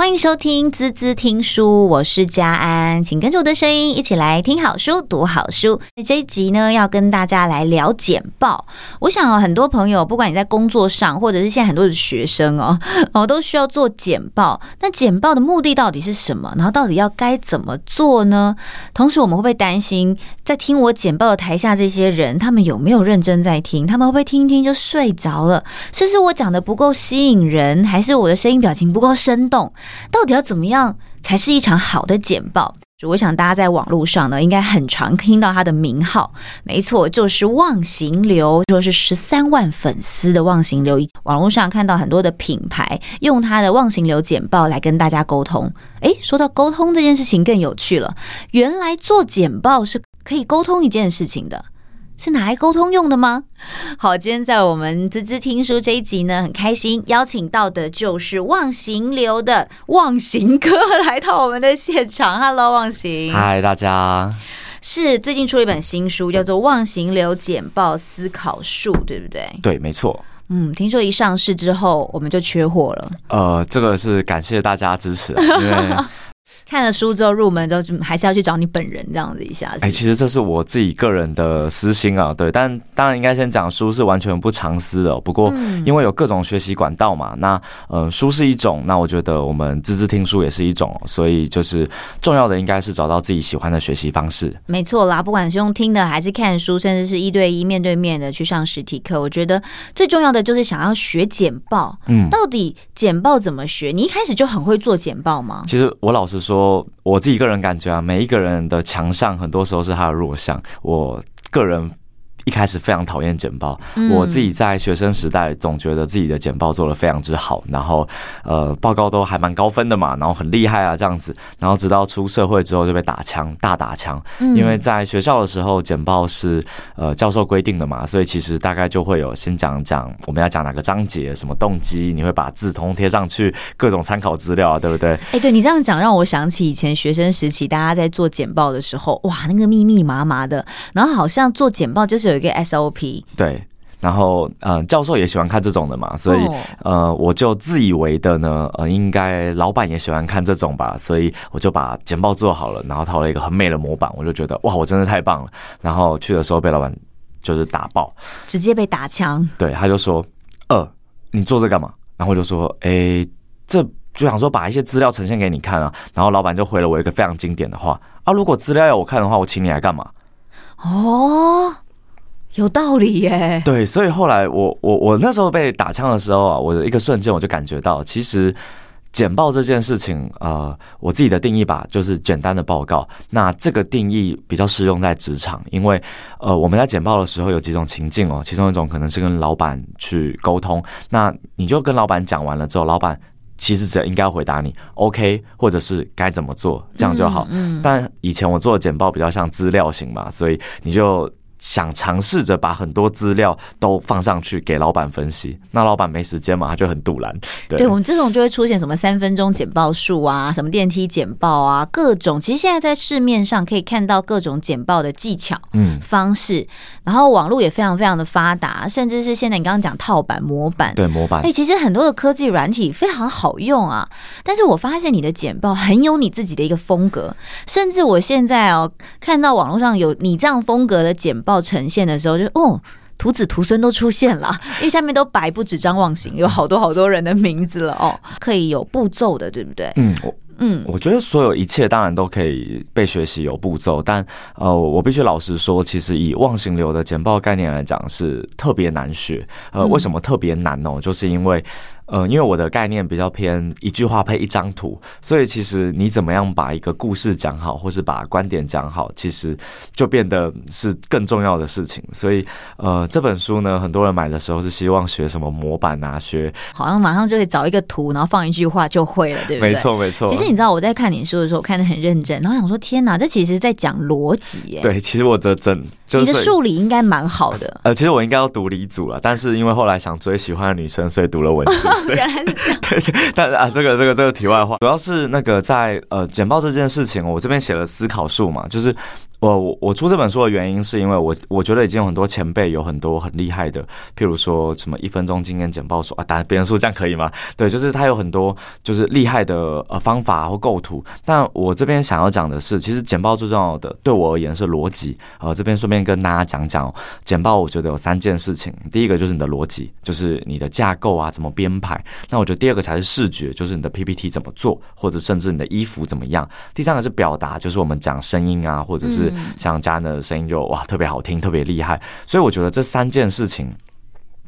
欢迎收听滋滋听书，我是佳安，请跟着我的声音一起来听好书、读好书。这一集呢，要跟大家来聊简报。我想很多朋友，不管你在工作上，或者是现在很多的学生哦，哦，都需要做简报。那简报的目的到底是什么？然后到底要该怎么做呢？同时，我们会不会担心，在听我简报的台下这些人，他们有没有认真在听？他们会不会听一听就睡着了？是不是我讲的不够吸引人，还是我的声音表情不够生动？到底要怎么样才是一场好的简报？我想大家在网络上呢，应该很常听到他的名号，没错，就是忘形流，说是十三万粉丝的忘形流。网络上看到很多的品牌用他的忘形流简报来跟大家沟通。诶，说到沟通这件事情更有趣了，原来做简报是可以沟通一件事情的。是拿来沟通用的吗？好，今天在我们滋滋听书这一集呢，很开心邀请到的就是忘形流的忘形哥来到我们的现场。Hello，忘形。嗨，大家。是最近出了一本新书，叫做《忘形流简报思考术》，对不对？对，没错。嗯，听说一上市之后我们就缺货了。呃，这个是感谢大家支持，因为。看了书之后入门之后，就还是要去找你本人这样子一下。哎，其实这是我自己个人的私心啊，对。但当然应该先讲书是完全不藏私的。不过因为有各种学习管道嘛，那呃书是一种，那我觉得我们滋滋听书也是一种，所以就是重要的应该是找到自己喜欢的学习方式。没错啦，不管是用听的还是看书，甚至是一对一面对面的去上实体课，我觉得最重要的就是想要学简报。嗯，到底简报怎么学？你一开始就很会做简报吗？其实我老实说。我自己个人感觉啊，每一个人的强项很多时候是他的弱项。我个人。一开始非常讨厌简报，我自己在学生时代总觉得自己的简报做的非常之好，然后呃报告都还蛮高分的嘛，然后很厉害啊这样子，然后直到出社会之后就被打枪，大打枪，因为在学校的时候简报是呃教授规定的嘛，所以其实大概就会有先讲讲我们要讲哪个章节，什么动机，你会把字通贴上去，各种参考资料啊，对不对？哎，对你这样讲让我想起以前学生时期大家在做简报的时候，哇，那个密密麻麻的，然后好像做简报就是有一个 SOP 对，然后呃，教授也喜欢看这种的嘛，所以呃，我就自以为的呢，呃，应该老板也喜欢看这种吧，所以我就把简报做好了，然后套了一个很美的模板，我就觉得哇，我真的太棒了。然后去的时候被老板就是打爆，直接被打枪。对，他就说，呃，你做这干嘛？然后我就说，哎，这就想说把一些资料呈现给你看啊。然后老板就回了我一个非常经典的话啊，如果资料要我看的话，我请你来干嘛？哦，有道理耶。对，所以后来我我我那时候被打枪的时候啊，我的一个瞬间我就感觉到，其实简报这件事情，呃，我自己的定义吧，就是简单的报告。那这个定义比较适用在职场，因为呃，我们在简报的时候有几种情境哦，其中一种可能是跟老板去沟通，那你就跟老板讲完了之后，老板。其实只应该回答你 OK，或者是该怎么做，这样就好。嗯，嗯，但以前我做的简报比较像资料型嘛，所以你就。想尝试着把很多资料都放上去给老板分析，那老板没时间嘛，他就很堵拦。对，对我们这种就会出现什么三分钟简报术啊，什么电梯简报啊，各种。其实现在在市面上可以看到各种简报的技巧、嗯方式，然后网络也非常非常的发达，甚至是现在你刚刚讲套版模板，对模板。哎，其实很多的科技软体非常好用啊，但是我发现你的简报很有你自己的一个风格，甚至我现在哦看到网络上有你这样风格的简报。报呈现的时候就，就哦，徒子徒孙都出现了，因为下面都白不止张望行，有好多好多人的名字了哦，可以有步骤的，对不对？嗯，我嗯，我觉得所有一切当然都可以被学习有步骤，但呃，我必须老实说，其实以忘形流的简报概念来讲是特别难学。呃，为什么特别难呢？就是因为。嗯，因为我的概念比较偏一句话配一张图，所以其实你怎么样把一个故事讲好，或是把观点讲好，其实就变得是更重要的事情。所以，呃，这本书呢，很多人买的时候是希望学什么模板啊，学好像马上就会找一个图，然后放一句话就会了，对不对？没错，没错。其实你知道我在看你书的时候，我看得很认真，然后想说天哪，这其实在讲逻辑耶。对，其实我的整，就是、你的数理应该蛮好的。呃，其实我应该要读理组了，但是因为后来想追喜欢的女生，所以读了文组。对对，但是啊，这个这个这个题外话，主要是那个在呃简报这件事情，我这边写了思考术嘛，就是我我出这本书的原因，是因为我我觉得已经有很多前辈有很多很厉害的，譬如说什么一分钟经验简报说啊，当然别人说这样可以吗？对，就是他有很多就是厉害的呃方法或构图。但我这边想要讲的是，其实简报最重要的对我而言是逻辑。呃，这边顺便跟大家讲讲简报，我觉得有三件事情。第一个就是你的逻辑，就是你的架构啊怎么编排。那我觉得第二个才是视觉，就是你的 PPT 怎么做，或者甚至你的衣服怎么样。第三个是表达，就是我们讲声音啊，或者是。像佳能的声音就哇特别好听，特别厉害，所以我觉得这三件事情。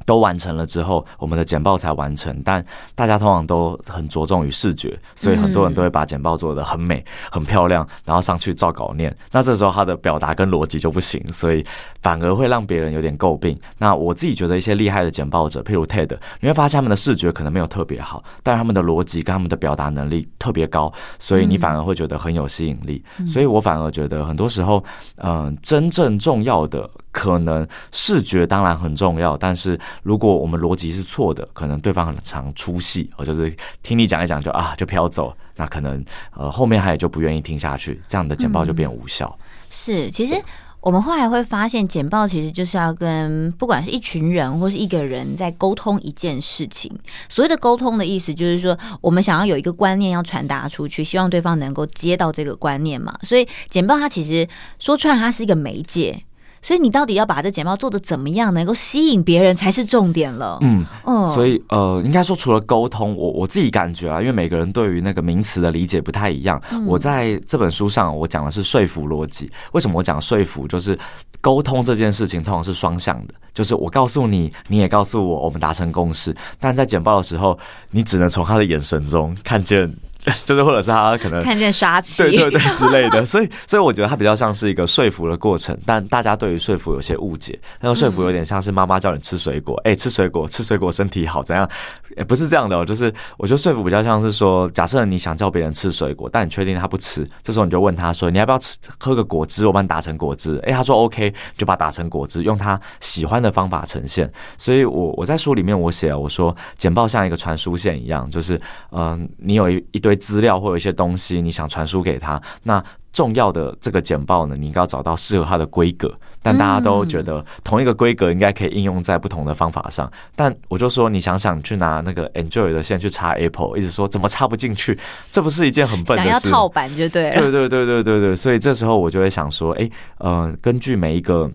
都完成了之后，我们的简报才完成。但大家通常都很着重于视觉，所以很多人都会把简报做得很美、很漂亮，然后上去照稿念。那这时候他的表达跟逻辑就不行，所以反而会让别人有点诟病。那我自己觉得一些厉害的简报者，譬如 TED，你会发现他们的视觉可能没有特别好，但他们的逻辑跟他们的表达能力特别高，所以你反而会觉得很有吸引力。所以我反而觉得很多时候，嗯，真正重要的。可能视觉当然很重要，但是如果我们逻辑是错的，可能对方很常出戏，我就是听你讲一讲就啊就飘走，那可能呃后面他也就不愿意听下去，这样的简报就变无效。是，其实我们后来会发现，简报其实就是要跟不管是一群人或是一个人在沟通一件事情。所谓的沟通的意思，就是说我们想要有一个观念要传达出去，希望对方能够接到这个观念嘛。所以简报它其实说穿了，它是一个媒介。所以你到底要把这简报做的怎么样，能够吸引别人才是重点了。嗯，嗯，所以呃，应该说除了沟通，我我自己感觉啊，因为每个人对于那个名词的理解不太一样。嗯、我在这本书上我讲的是说服逻辑。为什么我讲说服？就是沟通这件事情通常是双向的，就是我告诉你，你也告诉我，我们达成共识。但在简报的时候，你只能从他的眼神中看见。就是，或者是他可能看见杀气，对对对之类的，所以所以我觉得他比较像是一个说服的过程，但大家对于说服有些误解，那个说服有点像是妈妈叫你吃水果，哎，吃水果，吃水果身体好，怎样？也不是这样的哦，就是我觉得说服比较像是说，假设你想叫别人吃水果，但你确定他不吃，这时候你就问他说，你要不要吃喝个果汁？我帮你打成果汁。哎，他说 OK，就把它打成果汁，用他喜欢的方法呈现。所以我我在书里面我写，我说简报像一个传输线一样，就是嗯、呃，你有一一堆。资料或有一些东西你想传输给他，那重要的这个简报呢，你应该要找到适合它的规格。但大家都觉得同一个规格应该可以应用在不同的方法上。但我就说，你想想去拿那个 Android 的线去插 Apple，一直说怎么插不进去，这不是一件很笨的事。想要套版就对了。对对对对对对，所以这时候我就会想说，哎，嗯，根据每一个。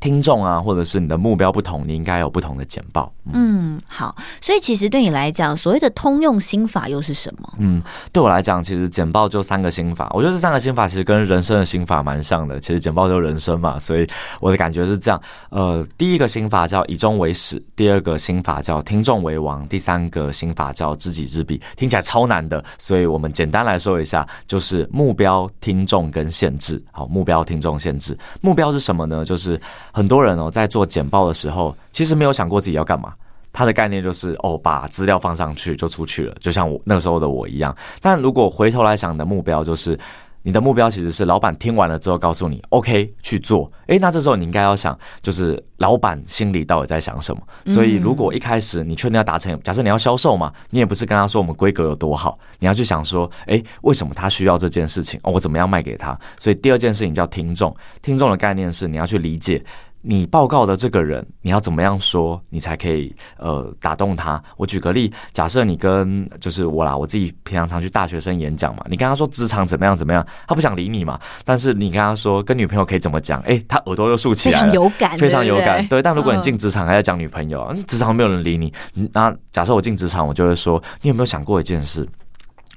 听众啊，或者是你的目标不同，你应该有不同的简报。嗯，好，所以其实对你来讲，所谓的通用心法又是什么？嗯，对我来讲，其实简报就三个心法。我觉得这三个心法其实跟人生的心法蛮像的。其实简报就人生嘛，所以我的感觉是这样。呃，第一个心法叫以终为始，第二个心法叫听众为王，第三个心法叫知己知彼。听起来超难的，所以我们简单来说一下，就是目标、听众跟限制。好，目标、听众、限制。目标是什么呢？就是很多人哦，在做简报的时候，其实没有想过自己要干嘛。他的概念就是哦，把资料放上去就出去了，就像我那时候的我一样。但如果回头来想，的目标就是。你的目标其实是老板听完了之后告诉你 OK 去做，诶，那这时候你应该要想，就是老板心里到底在想什么。所以如果一开始你确定要达成，假设你要销售嘛，你也不是跟他说我们规格有多好，你要去想说，诶，为什么他需要这件事情？哦，我怎么样卖给他？所以第二件事情叫听众，听众的概念是你要去理解。你报告的这个人，你要怎么样说，你才可以呃打动他？我举个例，假设你跟就是我啦，我自己平常常去大学生演讲嘛，你跟他说职场怎么样怎么样，他不想理你嘛。但是你跟他说跟女朋友可以怎么讲，诶，他耳朵又竖起来了，非常有感，非常有感。对，但如果你进职场还在讲女朋友，嗯，职场没有人理你，那假设我进职场，我就会说，你有没有想过一件事？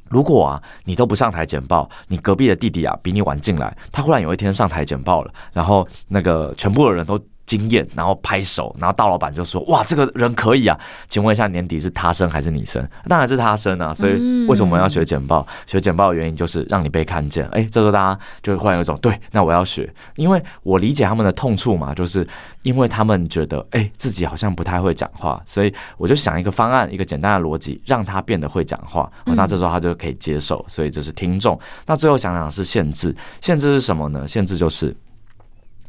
如果啊，你都不上台简报，你隔壁的弟弟啊比你晚进来，他忽然有一天上台简报了，然后那个全部的人都惊艳，然后拍手，然后大老板就说：“哇，这个人可以啊！”请问一下，年底是他生还是你生？当然是他生啊！所以为什么我们要学简报？学简报的原因就是让你被看见。哎，这时候大家就会忽然有一种对，那我要学，因为我理解他们的痛处嘛，就是因为他们觉得哎自己好像不太会讲话，所以我就想一个方案，一个简单的逻辑，让他变得会讲话。那这时候他就可以接受。所以这是听众。那最后想想是限制，限制是什么呢？限制就是。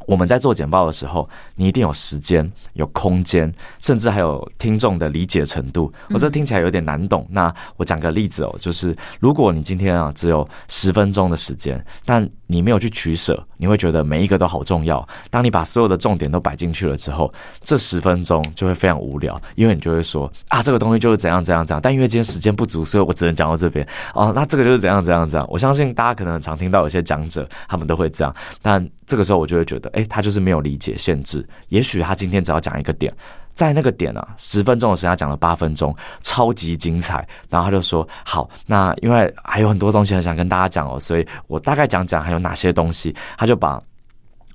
我们在做简报的时候，你一定有时间、有空间，甚至还有听众的理解程度。我这听起来有点难懂。那我讲个例子哦，就是如果你今天啊只有十分钟的时间，但你没有去取舍，你会觉得每一个都好重要。当你把所有的重点都摆进去了之后，这十分钟就会非常无聊，因为你就会说啊，这个东西就是怎样怎样怎样。但因为今天时间不足，所以我只能讲到这边。哦，那这个就是怎样怎样怎样。我相信大家可能很常听到有些讲者，他们都会这样。但这个时候我就会觉得，诶，他就是没有理解限制。也许他今天只要讲一个点，在那个点啊，十分钟的时间他讲了八分钟，超级精彩。然后他就说，好，那因为还有很多东西很想跟大家讲哦，所以我大概讲讲还有哪些东西。他就把。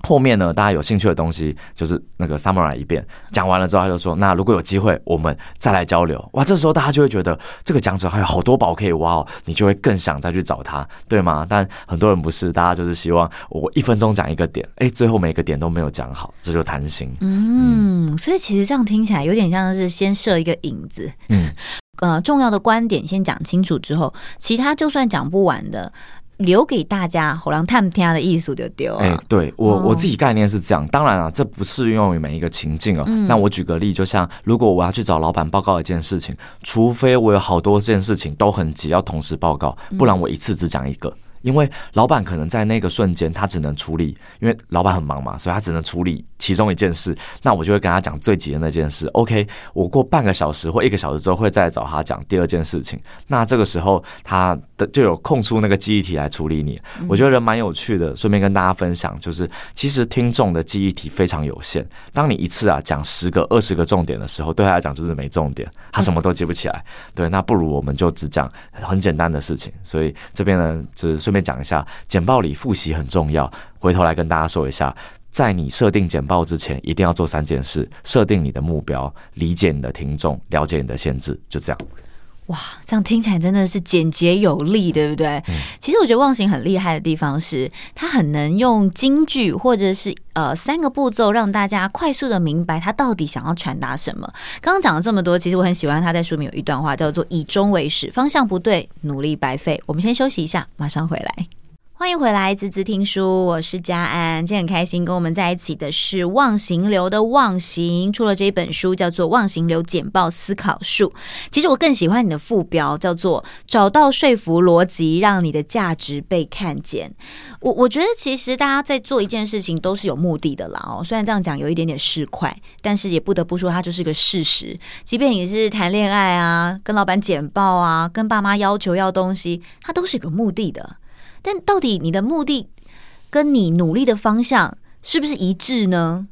后面呢，大家有兴趣的东西就是那个 summarize 一遍，讲完了之后他就说：“那如果有机会，我们再来交流。”哇，这时候大家就会觉得这个讲者还有好多宝可以挖哦，你就会更想再去找他，对吗？但很多人不是，大家就是希望我一分钟讲一个点，哎，最后每个点都没有讲好，这就贪心。嗯，所以其实这样听起来有点像是先设一个影子，嗯，呃，重要的观点先讲清楚之后，其他就算讲不完的。留给大家好让他们听的艺术就丢了。哎，对我我自己概念是这样，当然啊，这不适用于每一个情境哦。那我举个例，就像如果我要去找老板报告一件事情，除非我有好多件事情都很急要同时报告，不然我一次只讲一个。因为老板可能在那个瞬间，他只能处理，因为老板很忙嘛，所以他只能处理其中一件事。那我就会跟他讲最急的那件事。OK，我过半个小时或一个小时之后会再找他讲第二件事情。那这个时候他的就有空出那个记忆体来处理你。我觉得人蛮有趣的，顺便跟大家分享，就是其实听众的记忆体非常有限。当你一次啊讲十个、二十个重点的时候，对他来讲就是没重点，他什么都记不起来。对，那不如我们就只讲很简单的事情。所以这边呢，就是。顺便讲一下，简报里复习很重要。回头来跟大家说一下，在你设定简报之前，一定要做三件事：设定你的目标，理解你的听众，了解你的限制。就这样。哇，这样听起来真的是简洁有力，对不对？嗯、其实我觉得忘形很厉害的地方是，他很能用京剧或者是呃三个步骤，让大家快速的明白他到底想要传达什么。刚刚讲了这么多，其实我很喜欢他在书里面有一段话，叫做“以终为始，方向不对，努力白费”。我们先休息一下，马上回来。欢迎回来，滋滋听书，我是佳安。今天很开心跟我们在一起的是忘形流的忘形，出了这一本书叫做《忘形流简报思考术》。其实我更喜欢你的副标，叫做“找到说服逻辑，让你的价值被看见”。我我觉得其实大家在做一件事情都是有目的的啦哦，虽然这样讲有一点点市侩，但是也不得不说它就是个事实。即便你是谈恋爱啊，跟老板简报啊，跟爸妈要求要东西，它都是有个目的的。但到底你的目的跟你努力的方向是不是一致呢？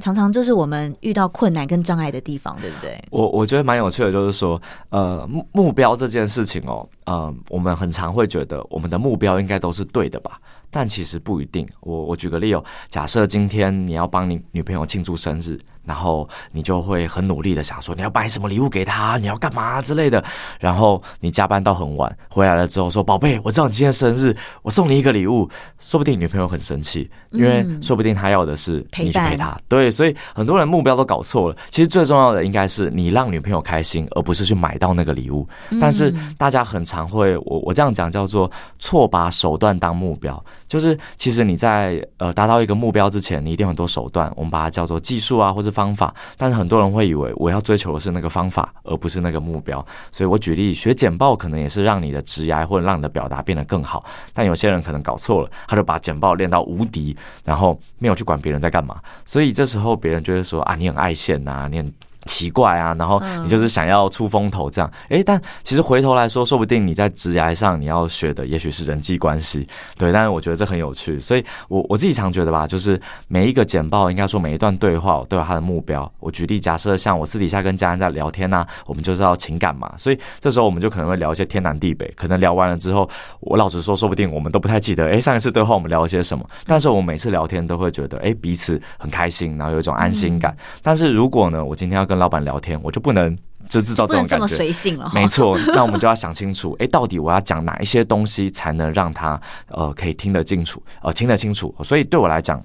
常常就是我们遇到困难跟障碍的地方，对不对？我我觉得蛮有趣的，就是说，呃，目目标这件事情哦，呃，我们很常会觉得我们的目标应该都是对的吧？但其实不一定。我我举个例哦，假设今天你要帮你女朋友庆祝生日。然后你就会很努力的想说，你要买什么礼物给他，你要干嘛之类的。然后你加班到很晚，回来了之后说：“宝贝，我知道你今天生日，我送你一个礼物。”说不定女朋友很生气，因为说不定她要的是你去陪她。对，所以很多人目标都搞错了。其实最重要的应该是你让女朋友开心，而不是去买到那个礼物。但是大家很常会，我我这样讲叫做错把手段当目标。就是其实你在呃达到一个目标之前，你一定很多手段，我们把它叫做技术啊，或者方法。但是很多人会以为我要追求的是那个方法，而不是那个目标。所以我举例，学简报可能也是让你的职涯或者让你的表达变得更好。但有些人可能搞错了，他就把简报练到无敌，然后没有去管别人在干嘛。所以这时候别人就会说啊，你很爱现呐，你很。奇怪啊，然后你就是想要出风头这样，诶，但其实回头来说，说不定你在职涯上你要学的也许是人际关系，对。但是我觉得这很有趣，所以我我自己常觉得吧，就是每一个简报，应该说每一段对话都有它的目标。我举例，假设像我私底下跟家人在聊天呐、啊，我们就知道情感嘛，所以这时候我们就可能会聊一些天南地北，可能聊完了之后，我老实说，说不定我们都不太记得，诶，上一次对话我们聊了些什么。但是我们每次聊天都会觉得，诶，彼此很开心，然后有一种安心感。但是如果呢，我今天要跟老板聊天，我就不能就制造这种感觉，这么随性了。没错，那我们就要想清楚，哎，到底我要讲哪一些东西才能让他呃可以听得清楚，呃听得清楚。所以对我来讲，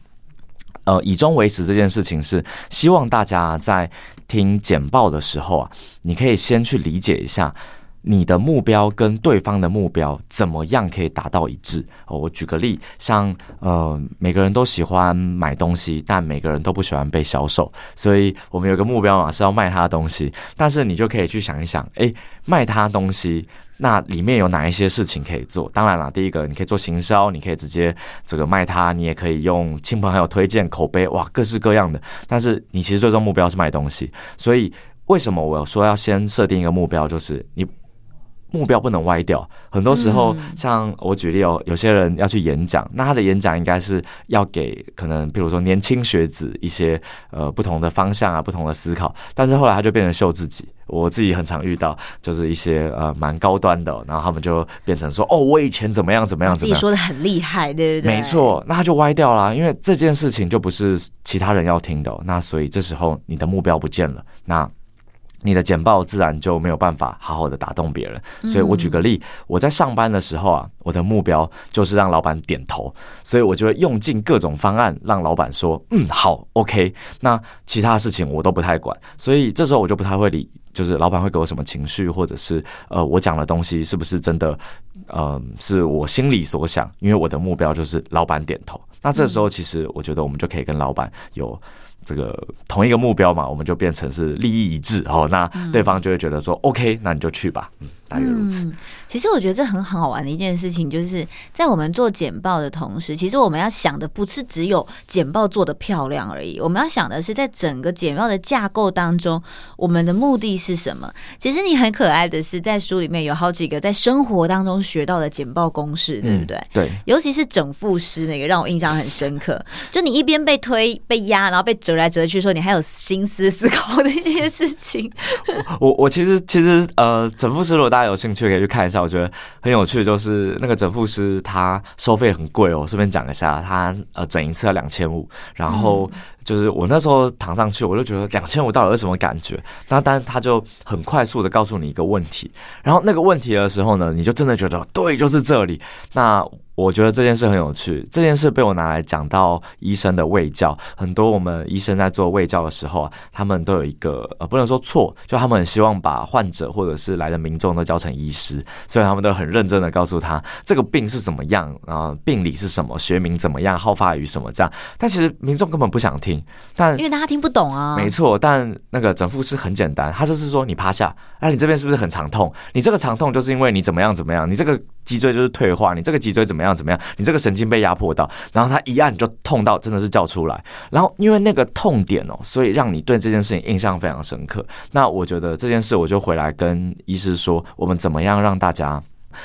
呃以终为始这件事情是希望大家在听简报的时候啊，你可以先去理解一下你的目标跟对方的目标怎么样可以达到一致？哦，我举个例，像呃，每个人都喜欢买东西，但每个人都不喜欢被销售，所以我们有个目标嘛，是要卖他的东西。但是你就可以去想一想，诶，卖他东西，那里面有哪一些事情可以做？当然了，第一个你可以做行销，你可以直接这个卖他，你也可以用亲朋好友推荐、口碑，哇，各式各样的。但是你其实最终目标是卖东西，所以为什么我要说要先设定一个目标，就是你。目标不能歪掉。很多时候，像我举例哦，有些人要去演讲，那他的演讲应该是要给可能，比如说年轻学子一些呃不同的方向啊，不同的思考。但是后来他就变成秀自己，我自己很常遇到，就是一些呃蛮高端的，然后他们就变成说哦，我以前怎么样怎么样怎么样，自己说的很厉害，对不对？没错，那他就歪掉了，因为这件事情就不是其他人要听的，那所以这时候你的目标不见了，那。你的简报自然就没有办法好好的打动别人，所以我举个例，我在上班的时候啊，我的目标就是让老板点头，所以我就会用尽各种方案让老板说，嗯，好，OK。那其他事情我都不太管，所以这时候我就不太会理，就是老板会给我什么情绪，或者是呃，我讲的东西是不是真的，呃，是我心里所想，因为我的目标就是老板点头。那这时候其实我觉得我们就可以跟老板有。这个同一个目标嘛，我们就变成是利益一致哦。那对方就会觉得说、嗯、，OK，那你就去吧。嗯，大约如此。其实我觉得这很好玩的一件事情，就是在我们做简报的同时，其实我们要想的不是只有简报做的漂亮而已。我们要想的是，在整个简报的架构当中，我们的目的是什么？其实你很可爱的是，在书里面有好几个在生活当中学到的简报公式，对不对？嗯、对。尤其是整副诗那个，让我印象很深刻。就你一边被推、被压，然后被折来折去，说你还有心思思考的一些事情。我 我，我其实其实呃，整复师如果大家有兴趣，可以去看一下。我觉得很有趣，就是那个整复师他收费很贵哦。顺便讲一下，他呃整一次要两千五，然后就是我那时候躺上去，我就觉得两千五到底是什么感觉？那但是他就很快速的告诉你一个问题，然后那个问题的时候呢，你就真的觉得对，就是这里。那我觉得这件事很有趣，这件事被我拿来讲到医生的卫教。很多我们医生在做卫教的时候啊，他们都有一个呃，不能说错，就他们很希望把患者或者是来的民众都教成医师，所以他们都很认真的告诉他这个病是怎么样啊，病理是什么，学名怎么样，好发于什么这样。但其实民众根本不想听，但因为大家听不懂啊。没错，但那个整复师很简单，他就是说你趴下，哎，你这边是不是很长痛？你这个长痛就是因为你怎么样怎么样，你这个。脊椎就是退化，你这个脊椎怎么样怎么样？你这个神经被压迫到，然后他一按就痛到真的是叫出来，然后因为那个痛点哦，所以让你对这件事情印象非常深刻。那我觉得这件事我就回来跟医师说，我们怎么样让大家。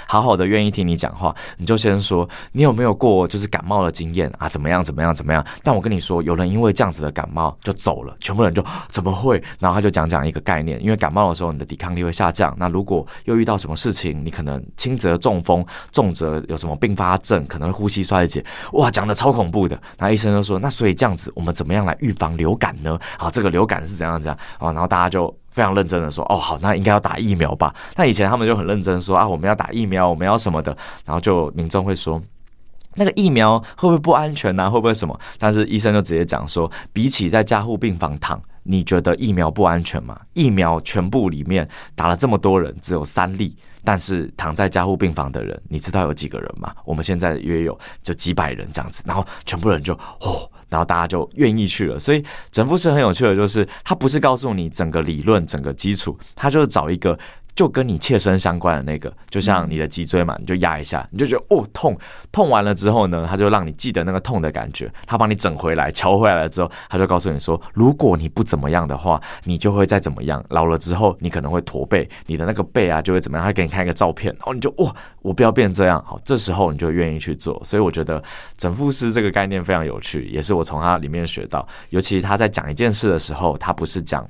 好好的愿意听你讲话，你就先说你有没有过就是感冒的经验啊？怎么样？怎么样？怎么样？但我跟你说，有人因为这样子的感冒就走了，全部人就怎么会？然后他就讲讲一个概念，因为感冒的时候你的抵抗力会下降。那如果又遇到什么事情，你可能轻则中风，重则有什么并发症，可能呼吸衰竭。哇，讲的超恐怖的。那医生就说，那所以这样子，我们怎么样来预防流感呢？啊，这个流感是怎样怎样啊？然后大家就。非常认真的说，哦，好，那应该要打疫苗吧？那以前他们就很认真说啊，我们要打疫苗，我们要什么的，然后就民众会说，那个疫苗会不会不安全呢？会不会什么？但是医生就直接讲说，比起在加护病房躺，你觉得疫苗不安全吗？疫苗全部里面打了这么多人，只有三例，但是躺在加护病房的人，你知道有几个人吗？我们现在约有就几百人这样子，然后全部人就哦。然后大家就愿意去了，所以整复师很有趣的，就是他不是告诉你整个理论、整个基础，他就是找一个。就跟你切身相关的那个，就像你的脊椎嘛，你就压一下，你就觉得哦痛，痛完了之后呢，他就让你记得那个痛的感觉，他帮你整回来，乔回来了之后，他就告诉你说，如果你不怎么样的话，你就会再怎么样，老了之后你可能会驼背，你的那个背啊就会怎么样，他给你看一个照片，然后你就哇，我不要变这样，好，这时候你就愿意去做，所以我觉得整复师这个概念非常有趣，也是我从他里面学到，尤其他在讲一件事的时候，他不是讲。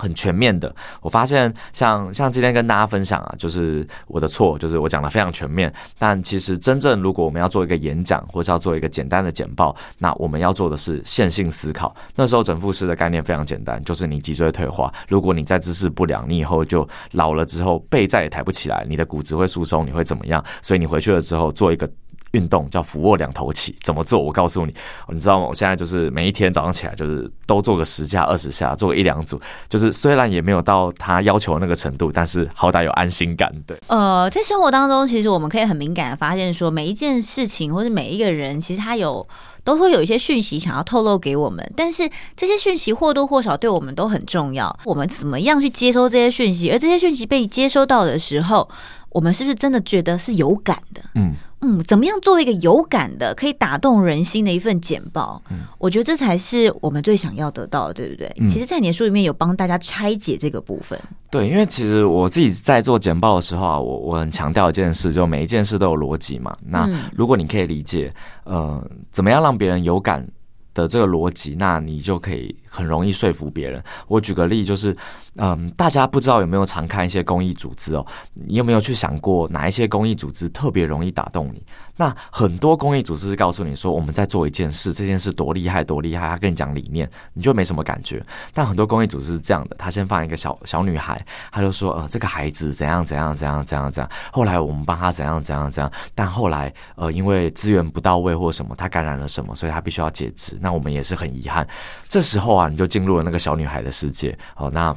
很全面的，我发现像像今天跟大家分享啊，就是我的错，就是我讲的非常全面。但其实真正如果我们要做一个演讲，或是要做一个简单的简报，那我们要做的是线性思考。那时候整复师的概念非常简单，就是你脊椎退化，如果你再姿势不良，你以后就老了之后背再也抬不起来，你的骨质会疏松，你会怎么样？所以你回去了之后做一个。运动叫俯卧两头起，怎么做？我告诉你，你知道吗？我现在就是每一天早上起来，就是都做个十下、二十下，做个一两组。就是虽然也没有到他要求的那个程度，但是好歹有安心感。对，呃，在生活当中，其实我们可以很敏感的发现，说每一件事情或者每一个人，其实他有都会有一些讯息想要透露给我们，但是这些讯息或多或少对我们都很重要。我们怎么样去接收这些讯息？而这些讯息被接收到的时候，我们是不是真的觉得是有感的？嗯。嗯，怎么样做一个有感的、可以打动人心的一份简报？嗯，我觉得这才是我们最想要得到的，对不对？嗯，其实，在你的书里面有帮大家拆解这个部分。对，因为其实我自己在做简报的时候啊，我我很强调一件事，就每一件事都有逻辑嘛。那如果你可以理解，呃，怎么样让别人有感的这个逻辑，那你就可以很容易说服别人。我举个例，就是。嗯，大家不知道有没有常看一些公益组织哦？你有没有去想过哪一些公益组织特别容易打动你？那很多公益组织是告诉你说我们在做一件事，这件事多厉害多厉害，他跟你讲理念，你就没什么感觉。但很多公益组织是这样的，他先放一个小小女孩，他就说呃这个孩子怎样怎样怎样怎样怎样，后来我们帮他怎样怎样怎样，但后来呃因为资源不到位或什么，他感染了什么，所以他必须要截肢。那我们也是很遗憾。这时候啊，你就进入了那个小女孩的世界哦，那。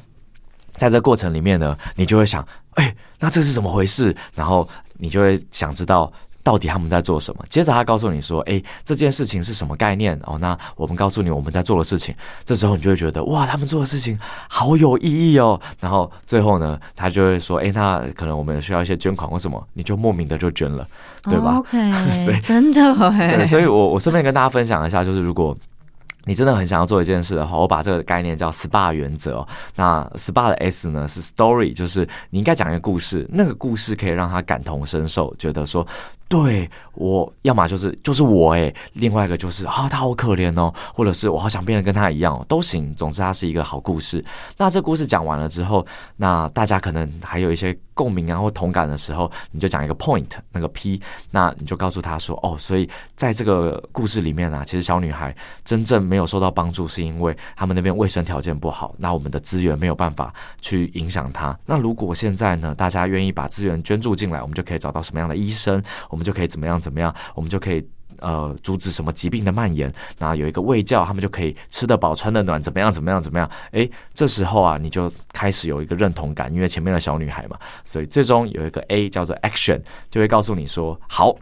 在这过程里面呢，你就会想，哎、欸，那这是怎么回事？然后你就会想知道到底他们在做什么。接着他告诉你说，哎、欸，这件事情是什么概念？哦，那我们告诉你我们在做的事情。这时候你就会觉得，哇，他们做的事情好有意义哦。然后最后呢，他就会说，哎、欸，那可能我们需要一些捐款或什么，你就莫名的就捐了，对吧？OK，真的，对，所以我我顺便跟大家分享一下，就是如果。你真的很想要做一件事的话，我把这个概念叫 SPA 原则。那 SPA 的 S 呢是 Story，就是你应该讲一个故事，那个故事可以让他感同身受，觉得说。对，我要么就是就是我诶，另外一个就是啊，他好可怜哦，或者是我好想变得跟他一样哦，都行。总之，它是一个好故事。那这故事讲完了之后，那大家可能还有一些共鸣啊或同感的时候，你就讲一个 point，那个 P，那你就告诉他说哦，所以在这个故事里面啊，其实小女孩真正没有受到帮助，是因为他们那边卫生条件不好，那我们的资源没有办法去影响她。那如果现在呢，大家愿意把资源捐助进来，我们就可以找到什么样的医生，我们。就可以怎么样怎么样，我们就可以呃阻止什么疾病的蔓延。那有一个卫教，他们就可以吃得饱、穿得暖，怎么样怎么样怎么样？诶，这时候啊，你就开始有一个认同感，因为前面的小女孩嘛，所以最终有一个 A 叫做 Action，就会告诉你说好。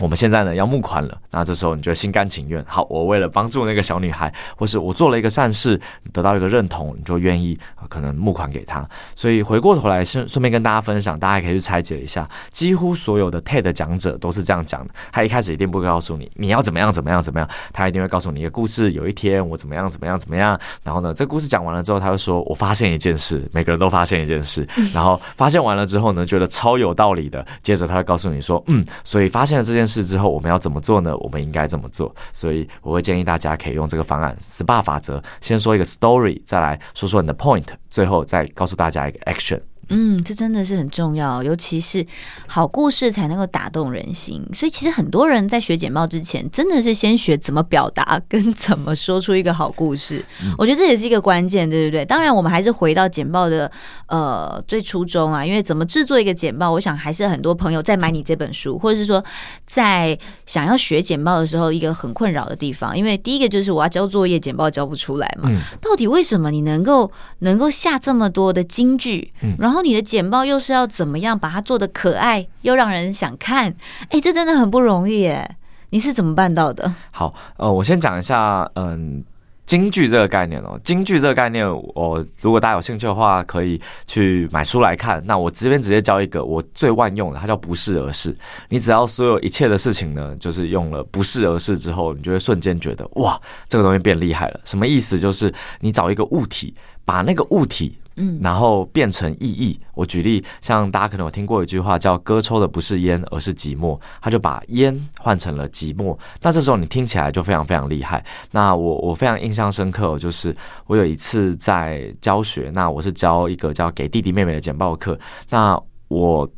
我们现在呢要募款了，那这时候你就心甘情愿。好，我为了帮助那个小女孩，或是我做了一个善事，得到一个认同，你就愿意可能募款给她。所以回过头来顺顺便跟大家分享，大家可以去拆解一下，几乎所有的 TED 讲者都是这样讲的。他一开始一定不会告诉你你要怎么样怎么样怎么样，他一定会告诉你一个故事。有一天我怎么样怎么样怎么样，然后呢，这故事讲完了之后，他会说我发现一件事，每个人都发现一件事，然后发现完了之后呢，觉得超有道理的，接着他会告诉你说，嗯，所以发现了这件事之后，我们要怎么做呢？我们应该怎么做？所以我会建议大家可以用这个方案 SPA 法则，先说一个 story，再来说说你的 point，最后再告诉大家一个 action。嗯，这真的是很重要，尤其是好故事才能够打动人心。所以其实很多人在学简报之前，真的是先学怎么表达跟怎么说出一个好故事。嗯、我觉得这也是一个关键，对不对？当然，我们还是回到简报的呃最初衷啊，因为怎么制作一个简报，我想还是很多朋友在买你这本书，或者是说在想要学简报的时候，一个很困扰的地方。因为第一个就是我要交作业，简报交不出来嘛。嗯、到底为什么你能够能够下这么多的金句，嗯、然后？你的简报又是要怎么样把它做得可爱又让人想看？哎，这真的很不容易耶！你是怎么办到的？好，呃，我先讲一下，嗯，京剧这个概念哦。京剧这个概念，我如果大家有兴趣的话，可以去买书来看。那我这边直接教一个我最万用的，它叫不是而是。你只要所有一切的事情呢，就是用了不是而是之后，你就会瞬间觉得哇，这个东西变厉害了。什么意思？就是你找一个物体，把那个物体。嗯，然后变成意义。我举例，像大家可能有听过一句话叫“哥抽的不是烟，而是寂寞”，他就把烟换成了寂寞。那这时候你听起来就非常非常厉害。那我我非常印象深刻，就是我有一次在教学，那我是教一个叫“给弟弟妹妹”的简报课。那我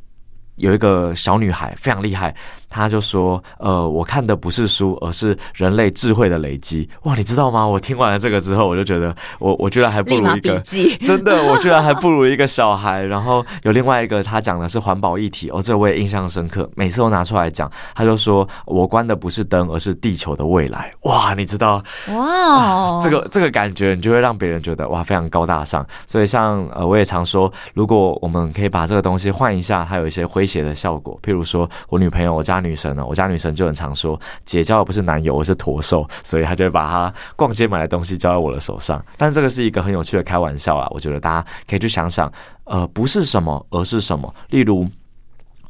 有一个小女孩非常厉害，他就说，呃，我看的不是书，而是人类智慧的累积。哇，你知道吗？我听完了这个之后，我就觉得我我居然还不如一个 真的，我居然还不如一个小孩。然后有另外一个，他讲的是环保议题，哦，这我也印象深刻，每次都拿出来讲。他就说，我关的不是灯，而是地球的未来。哇，你知道？哇、这个这个感觉，你就会让别人觉得哇，非常高大上。所以像呃，我也常说，如果我们可以把这个东西换一下，还有一些诙谐的效果。譬如说我女朋友，我家女神呢，我家女神就很常说，姐交的不是男友，而是驼兽，所以她就会把她逛街买的东西交在我的手上。但这个是一个很有趣的开玩笑啊，我觉得大家可以去想想，呃，不是什么，而是什么。例如。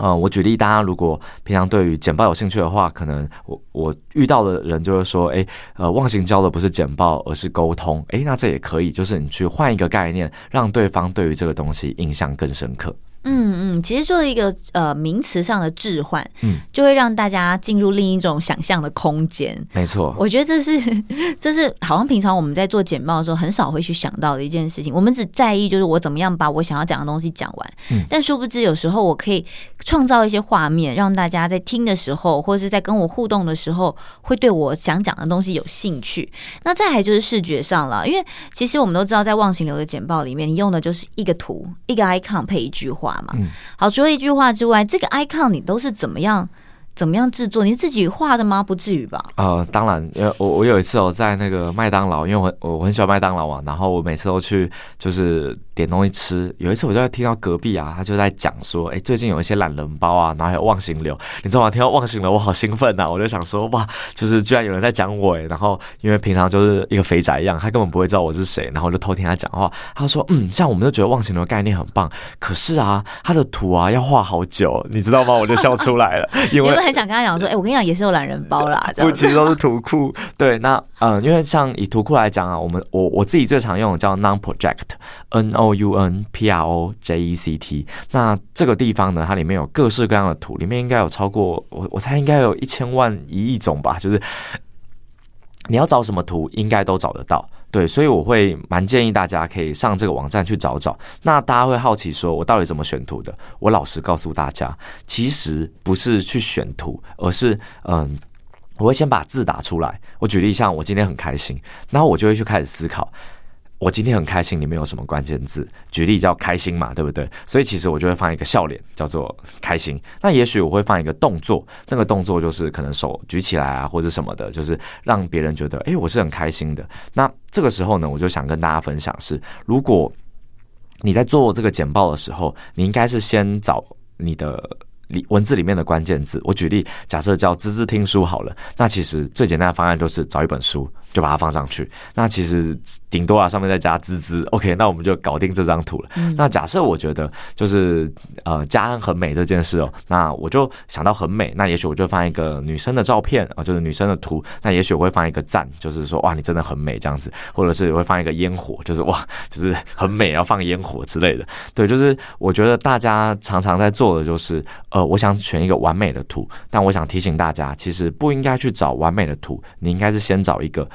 呃，我举例，大家如果平常对于简报有兴趣的话，可能我我遇到的人就会说，哎，呃，忘形教的不是简报，而是沟通，哎，那这也可以，就是你去换一个概念，让对方对于这个东西印象更深刻。嗯嗯，其实做一个呃名词上的置换，嗯，就会让大家进入另一种想象的空间。没错，我觉得这是 这是好像平常我们在做简报的时候很少会去想到的一件事情。我们只在意就是我怎么样把我想要讲的东西讲完，嗯，但殊不知有时候我可以创造一些画面，让大家在听的时候或者是在跟我互动的时候，会对我想讲的东西有兴趣。那再还就是视觉上了，因为其实我们都知道，在忘形流的简报里面，你用的就是一个图，一个 icon 配一句话。嘛，好，除了一句话之外，这个 icon 你都是怎么样？怎么样制作？你自己画的吗？不至于吧？呃，当然，因为我我有一次我在那个麦当劳，因为我我很喜欢麦当劳嘛，然后我每次都去就是点东西吃。有一次我就在听到隔壁啊，他就在讲说，哎，最近有一些懒人包啊，然后有忘形流，你知道吗？听到忘形流，我好兴奋呐！我就想说，哇，就是居然有人在讲我哎。然后因为平常就是一个肥宅一样，他根本不会知道我是谁，然后我就偷听他讲话。他说，嗯，像我们就觉得忘形流概念很棒，可是啊，他的图啊要画好久，你知道吗？我就笑出来了，因为。想跟他讲说，哎、欸，我跟你讲，也是有懒人包啦。不，其实都是图库。对，那嗯、呃，因为像以图库来讲啊，我们我我自己最常用的叫 Noun-Project，N O U N P R O J E C T。那这个地方呢，它里面有各式各样的图，里面应该有超过我我猜应该有一千万一亿种吧，就是你要找什么图，应该都找得到。对，所以我会蛮建议大家可以上这个网站去找找。那大家会好奇说，我到底怎么选图的？我老实告诉大家，其实不是去选图，而是嗯，我会先把字打出来。我举例，像我今天很开心，然后我就会去开始思考。我今天很开心，里面有什么关键字？举例叫开心嘛，对不对？所以其实我就会放一个笑脸，叫做开心。那也许我会放一个动作，那个动作就是可能手举起来啊，或者什么的，就是让别人觉得，诶，我是很开心的。那这个时候呢，我就想跟大家分享是，如果你在做这个简报的时候，你应该是先找你的。里文字里面的关键字，我举例，假设叫“滋滋听书”好了，那其实最简单的方案就是找一本书，就把它放上去。那其实顶多啊，上面再加“滋滋 ”，OK，那我们就搞定这张图了。嗯、那假设我觉得就是呃，家安很美这件事哦，那我就想到很美，那也许我就放一个女生的照片啊，就是女生的图。那也许我会放一个赞，就是说哇，你真的很美这样子，或者是我会放一个烟火，就是哇，就是很美，要放烟火之类的。对，就是我觉得大家常常在做的就是呃。我想选一个完美的图，但我想提醒大家，其实不应该去找完美的图，你应该是先找一个。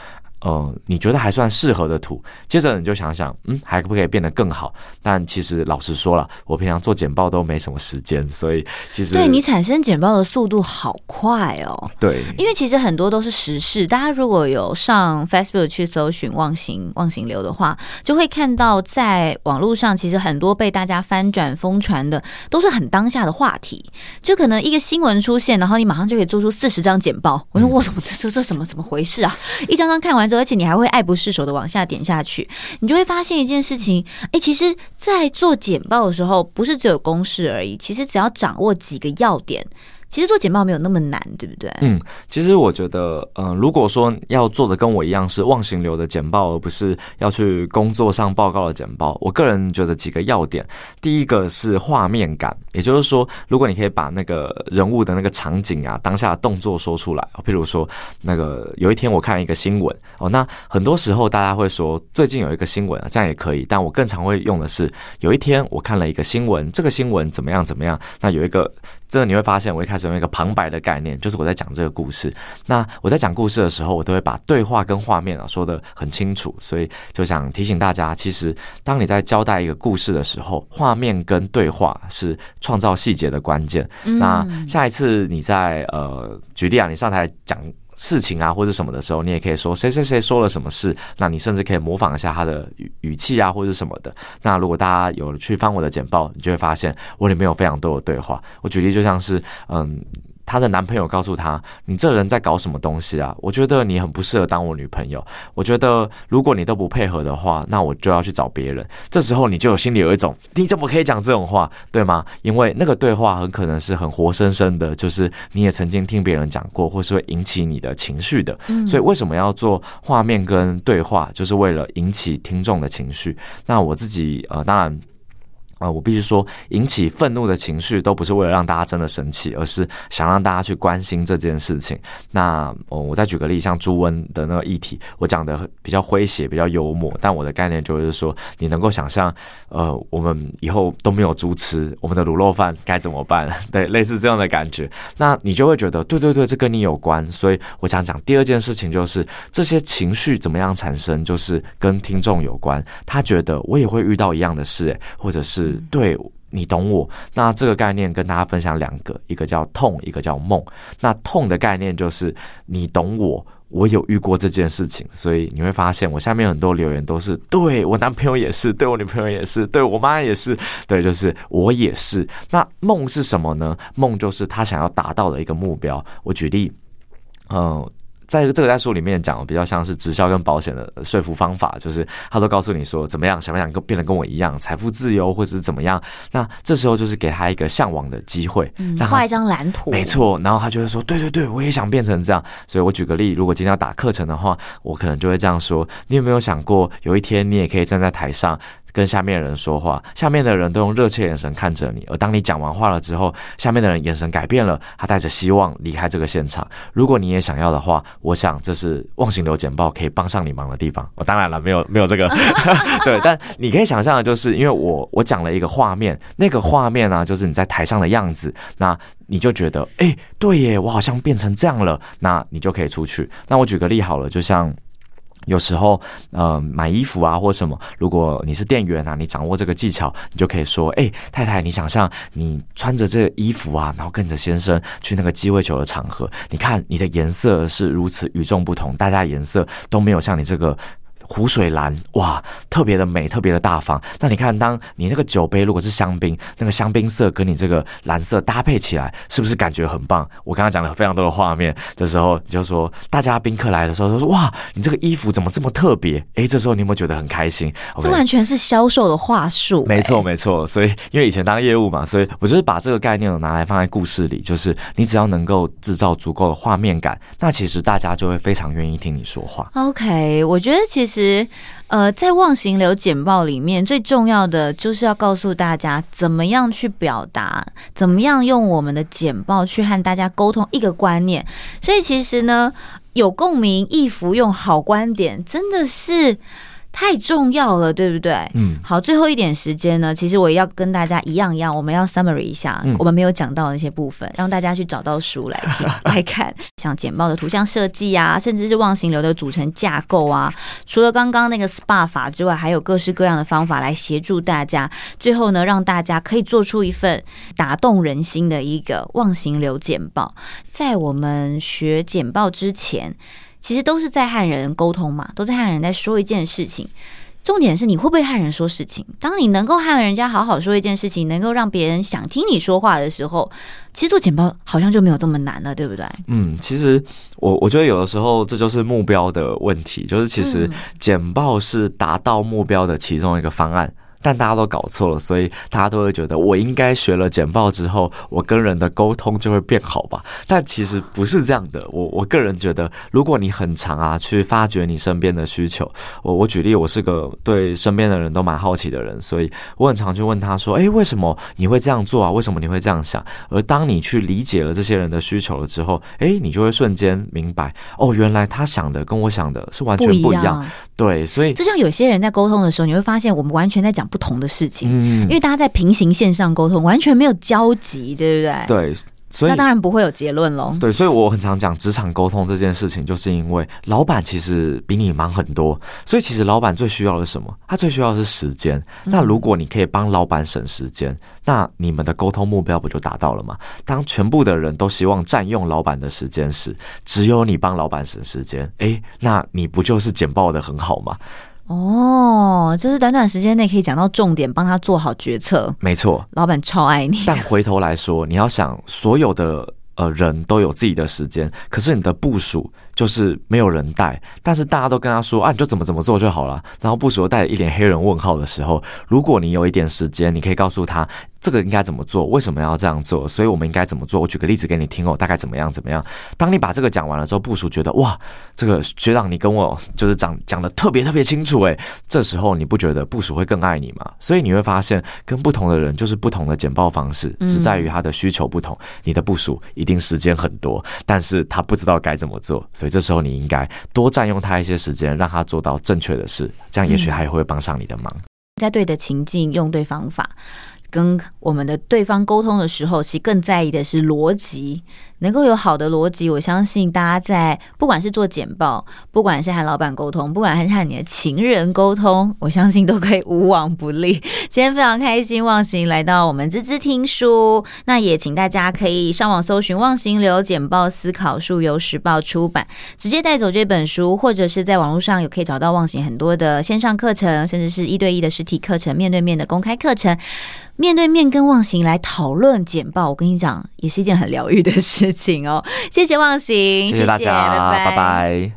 呃，你觉得还算适合的图，接着你就想想，嗯，还可不可以变得更好？但其实老实说了，我平常做简报都没什么时间，所以其实对你产生简报的速度好快哦。对，因为其实很多都是时事，大家如果有上 Facebook 去搜寻“忘形忘形流”的话，就会看到在网络上，其实很多被大家翻转疯传的都是很当下的话题，就可能一个新闻出现，然后你马上就可以做出四十张简报。我说，我怎么这这这怎么怎么回事啊？一张张看完之后。而且你还会爱不释手的往下点下去，你就会发现一件事情，哎，其实，在做简报的时候，不是只有公式而已，其实只要掌握几个要点。其实做简报没有那么难，对不对？嗯，其实我觉得，嗯、如果说要做的跟我一样是忘形流的简报，而不是要去工作上报告的简报，我个人觉得几个要点。第一个是画面感，也就是说，如果你可以把那个人物的那个场景啊、当下的动作说出来，譬如说，那个有一天我看一个新闻哦，那很多时候大家会说最近有一个新闻啊，这样也可以，但我更常会用的是有一天我看了一个新闻，这个新闻怎么样怎么样？那有一个这个你会发现，我一开始用一个旁白的概念，就是我在讲这个故事。那我在讲故事的时候，我都会把对话跟画面啊说的很清楚，所以就想提醒大家，其实当你在交代一个故事的时候，画面跟对话是创造细节的关键。那下一次你在呃，举例啊，你上台讲。事情啊，或者什么的时候，你也可以说谁谁谁说了什么事。那你甚至可以模仿一下他的语语气啊，或者什么的。那如果大家有去翻我的简报，你就会发现我里面有非常多的对话。我举例就像是，嗯。她的男朋友告诉她：“你这人在搞什么东西啊？我觉得你很不适合当我女朋友。我觉得如果你都不配合的话，那我就要去找别人。这时候你就有心里有一种，你怎么可以讲这种话，对吗？因为那个对话很可能是很活生生的，就是你也曾经听别人讲过，或是会引起你的情绪的。所以为什么要做画面跟对话，就是为了引起听众的情绪。那我自己呃，当然。”啊，我必须说，引起愤怒的情绪都不是为了让大家真的生气，而是想让大家去关心这件事情。那哦，我再举个例，像猪瘟的那个议题，我讲的比较诙谐，比较幽默，但我的概念就是说，你能够想象，呃，我们以后都没有猪吃，我们的卤肉饭该怎么办？对，类似这样的感觉，那你就会觉得，对对对，这跟你有关。所以我想讲第二件事情，就是这些情绪怎么样产生，就是跟听众有关。他觉得我也会遇到一样的事，或者是。对，你懂我。那这个概念跟大家分享两个，一个叫痛，一个叫梦。那痛的概念就是你懂我，我有遇过这件事情，所以你会发现我下面很多留言都是对我男朋友也是，对我女朋友也是，对我妈也是，对，就是我也是。那梦是什么呢？梦就是他想要达到的一个目标。我举例，嗯、在这个在书里面讲，比较像是直销跟保险的说服方法，就是他都告诉你说怎么样，想不想跟变得跟我一样，财富自由，或者是怎么样？那这时候就是给他一个向往的机会，嗯，画一张蓝图，没错。然后他就会说，对对对，我也想变成这样。所以我举个例，如果今天要打课程的话，我可能就会这样说：你有没有想过，有一天你也可以站在台上？跟下面的人说话，下面的人都用热切眼神看着你。而当你讲完话了之后，下面的人眼神改变了，他带着希望离开这个现场。如果你也想要的话，我想这是忘形流简报可以帮上你忙的地方。我当然了，没有没有这个，对，但你可以想象的就是，因为我我讲了一个画面，那个画面呢、就是你在台上的样子，那你就觉得，哎、对耶，我好像变成这样了，那你就可以出去。那我举个例好了，就像。有时候，呃，买衣服啊，或什么，如果你是店员啊，你掌握这个技巧，你就可以说，哎，太太，你想象你穿着这个衣服啊，然后跟着先生去那个鸡尾酒的场合，你看你的颜色是如此与众不同，大家颜色都没有像你这个。湖水蓝哇，特别的美，特别的大方。那你看，当你那个酒杯如果是香槟，那个香槟色跟你这个蓝色搭配起来，是不是感觉很棒？我刚刚讲了非常多的画面的时候，你就说大家宾客来的时候都说哇，你这个衣服怎么这么特别？诶，这时候你有没有觉得很开心？Okay, 这完全是销售的话术。没错，没错。所以因为以前当业务嘛，所以我就是把这个概念拿来放在故事里，就是你只要能够制造足够的画面感，那其实大家就会非常愿意听你说话。OK，我觉得其实。其实，呃，在忘形流简报里面，最重要的就是要告诉大家怎么样去表达，怎么样用我们的简报去和大家沟通一个观念。所以，其实呢，有共鸣、易服用、好观点，真的是。太重要了，对不对？嗯，好，最后一点时间呢，其实我也要跟大家一样一样，我们要 summary 一下，嗯、我们没有讲到的那些部分，让大家去找到书来听 来看，像简报的图像设计啊，甚至是忘形流的组成架构啊，除了刚刚那个 SPA 法之外，还有各式各样的方法来协助大家，最后呢，让大家可以做出一份打动人心的一个忘形流简报。在我们学简报之前。其实都是在和人沟通嘛，都在和人在说一件事情。重点是你会不会和人说事情？当你能够和人家好好说一件事情，能够让别人想听你说话的时候，其实做简报好像就没有这么难了，对不对？嗯，其实我我觉得有的时候这就是目标的问题，就是其实简报是达到目标的其中一个方案。但大家都搞错了，所以大家都会觉得我应该学了简报之后，我跟人的沟通就会变好吧？但其实不是这样的。我我个人觉得，如果你很长啊去发掘你身边的需求，我我举例，我是个对身边的人都蛮好奇的人，所以我很常去问他说：“诶，为什么你会这样做啊？为什么你会这样想？”而当你去理解了这些人的需求了之后，诶，你就会瞬间明白哦，原来他想的跟我想的是完全不一样。对，所以就像有些人在沟通的时候，你会发现我们完全在讲。不同的事情，嗯，因为大家在平行线上沟通，完全没有交集，对不对？对。所以那当然不会有结论喽。对，所以我很常讲职场沟通这件事情，就是因为老板其实比你忙很多，所以其实老板最需要的是什么？他最需要的是时间。那如果你可以帮老板省时间，那你们的沟通目标不就达到了吗？当全部的人都希望占用老板的时间时，只有你帮老板省时间，诶，那你不就是简报的很好吗？哦，就是短短时间内可以讲到重点，帮他做好决策。没错，老板超爱你。但回头来说，你要想所有的呃人都有自己的时间，可是你的部署就是没有人带，但是大家都跟他说啊，你就怎么怎么做就好了。然后部属带着一脸黑人问号的时候，如果你有一点时间，你可以告诉他。这个应该怎么做？为什么要这样做？所以我们应该怎么做？我举个例子给你听哦，大概怎么样？怎么样？当你把这个讲完了之后，部署觉得哇，这个学长你跟我就是讲讲的特别特别清楚诶，这时候你不觉得部署会更爱你吗？所以你会发现，跟不同的人就是不同的简报方式，只在于他的需求不同。你的部署一定时间很多，但是他不知道该怎么做，所以这时候你应该多占用他一些时间，让他做到正确的事，这样也许还会帮上你的忙。在对的情境用对方法。跟我们的对方沟通的时候，其实更在意的是逻辑。能够有好的逻辑，我相信大家在不管是做简报，不管是和老板沟通，不管还是和你的情人沟通，我相信都可以无往不利。今天非常开心，忘形来到我们滋滋听书，那也请大家可以上网搜寻《忘形流简报思考术》，由时报出版，直接带走这本书，或者是在网络上有可以找到忘形很多的线上课程，甚至是一对一的实体课程，面对面的公开课程，面对面跟忘形来讨论简报，我跟你讲，也是一件很疗愈的事。情哦，谢谢忘形，谢谢大家，谢谢，拜拜。拜拜。